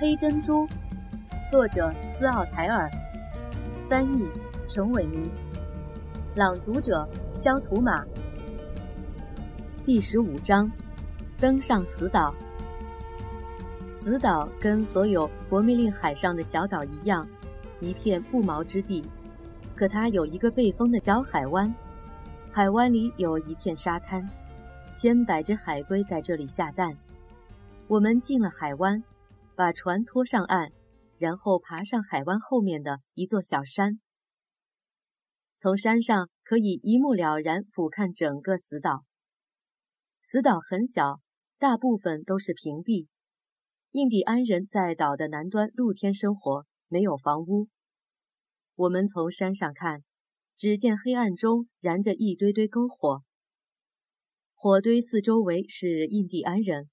黑珍珠，作者斯奥台尔，翻译陈伟民，朗读者肖图马。第十五章，登上死岛。死岛跟所有佛密令海上的小岛一样，一片不毛之地。可它有一个被封的小海湾，海湾里有一片沙滩，千百只海龟在这里下蛋。我们进了海湾，把船拖上岸，然后爬上海湾后面的一座小山。从山上可以一目了然俯瞰整个死岛。死岛很小，大部分都是平地。印第安人在岛的南端露天生活，没有房屋。我们从山上看，只见黑暗中燃着一堆堆篝火。火堆四周围是印第安人，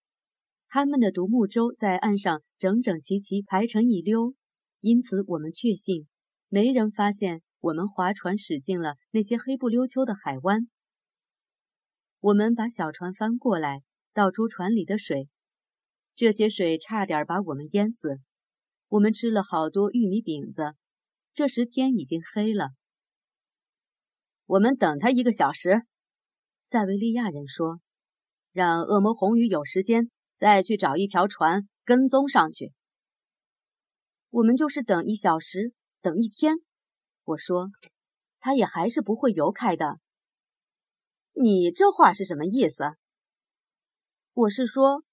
他们的独木舟在岸上整整齐齐排成一溜，因此我们确信，没人发现我们划船驶进了那些黑不溜秋的海湾。我们把小船翻过来，倒出船里的水，这些水差点把我们淹死。我们吃了好多玉米饼子。这时天已经黑了，我们等他一个小时。塞维利亚人说：“让恶魔红鱼有时间再去找一条船跟踪上去。”我们就是等一小时，等一天。我说：“他也还是不会游开的。”你这话是什么意思？我是说，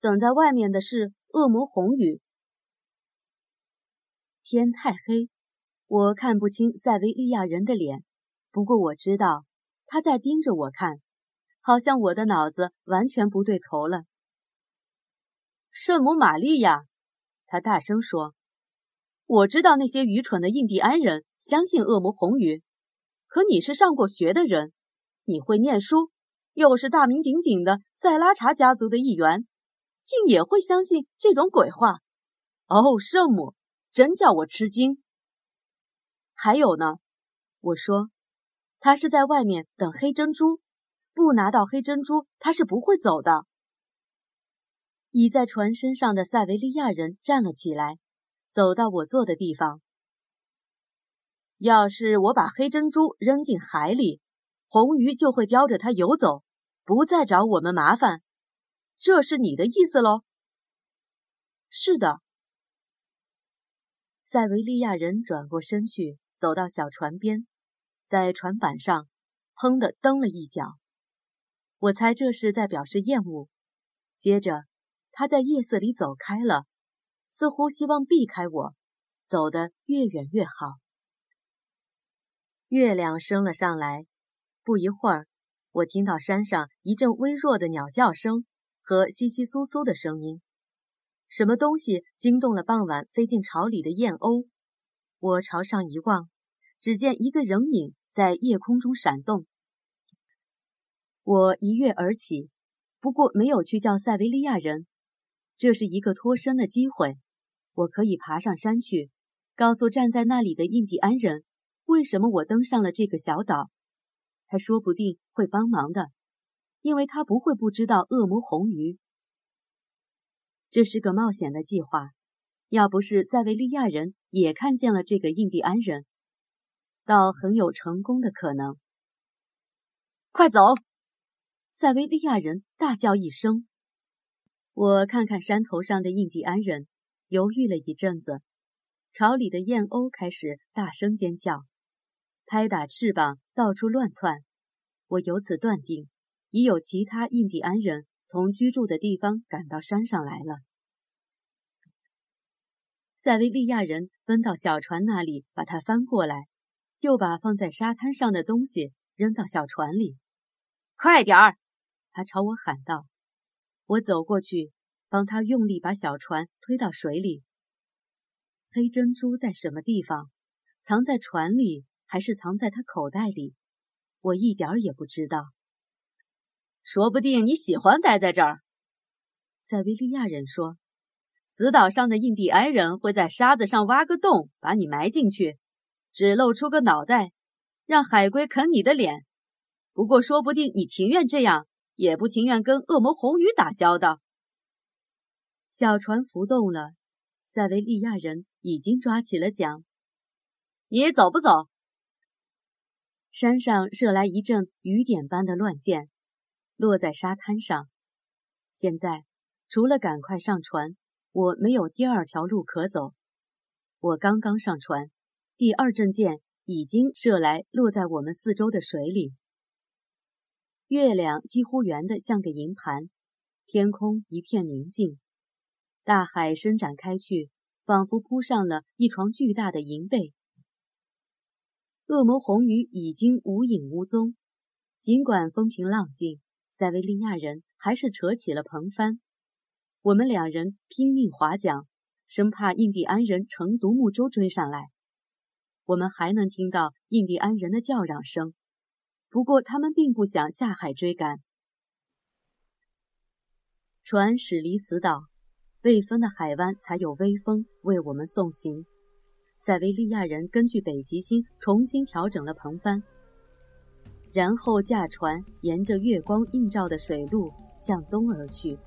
等在外面的是恶魔红雨。天太黑。我看不清塞维利亚人的脸，不过我知道他在盯着我看，好像我的脑子完全不对头了。圣母玛利亚，他大声说：“我知道那些愚蠢的印第安人相信恶魔红鱼，可你是上过学的人，你会念书，又是大名鼎鼎的塞拉查家族的一员，竟也会相信这种鬼话？哦，圣母，真叫我吃惊！”还有呢，我说，他是在外面等黑珍珠，不拿到黑珍珠，他是不会走的。倚在船身上的塞维利亚人站了起来，走到我坐的地方。要是我把黑珍珠扔进海里，红鱼就会叼着它游走，不再找我们麻烦。这是你的意思喽？是的。塞维利亚人转过身去。走到小船边，在船板上，砰的蹬了一脚。我猜这是在表示厌恶。接着，他在夜色里走开了，似乎希望避开我，走得越远越好。月亮升了上来，不一会儿，我听到山上一阵微弱的鸟叫声和窸窸窣窣的声音，什么东西惊动了傍晚飞进巢里的燕鸥。我朝上一望。只见一个人影在夜空中闪动，我一跃而起，不过没有去叫塞维利亚人。这是一个脱身的机会，我可以爬上山去，告诉站在那里的印第安人，为什么我登上了这个小岛。他说不定会帮忙的，因为他不会不知道恶魔红鱼。这是个冒险的计划，要不是塞维利亚人也看见了这个印第安人。倒很有成功的可能。快走！塞维利亚人大叫一声。我看看山头上的印第安人，犹豫了一阵子。巢里的燕鸥开始大声尖叫，拍打翅膀，到处乱窜。我由此断定，已有其他印第安人从居住的地方赶到山上来了。塞维利亚人奔到小船那里，把它翻过来。又把放在沙滩上的东西扔到小船里，快点儿！他朝我喊道。我走过去，帮他用力把小船推到水里。黑珍珠在什么地方？藏在船里，还是藏在他口袋里？我一点儿也不知道。说不定你喜欢待在这儿，塞维利亚人说。死岛上的印第安人会在沙子上挖个洞，把你埋进去。只露出个脑袋，让海龟啃你的脸。不过，说不定你情愿这样，也不情愿跟恶魔红鱼打交道。小船浮动了，塞维利亚人已经抓起了桨。你走不走？山上射来一阵雨点般的乱箭，落在沙滩上。现在除了赶快上船，我没有第二条路可走。我刚刚上船，第二阵箭已经射来，落在我们四周的水里。月亮几乎圆得像个银盘，天空一片明净。大海伸展开去，仿佛铺上了一床巨大的银被。恶魔红鱼已经无影无踪，尽管风平浪静，塞维利亚人还是扯起了篷帆。我们两人拼命划桨，生怕印第安人乘独木舟追上来。我们还能听到印第安人的叫嚷声，不过他们并不想下海追赶。船驶离死岛。未风的海湾才有微风为我们送行。塞维利亚人根据北极星重新调整了篷帆，然后驾船沿着月光映照的水路向东而去。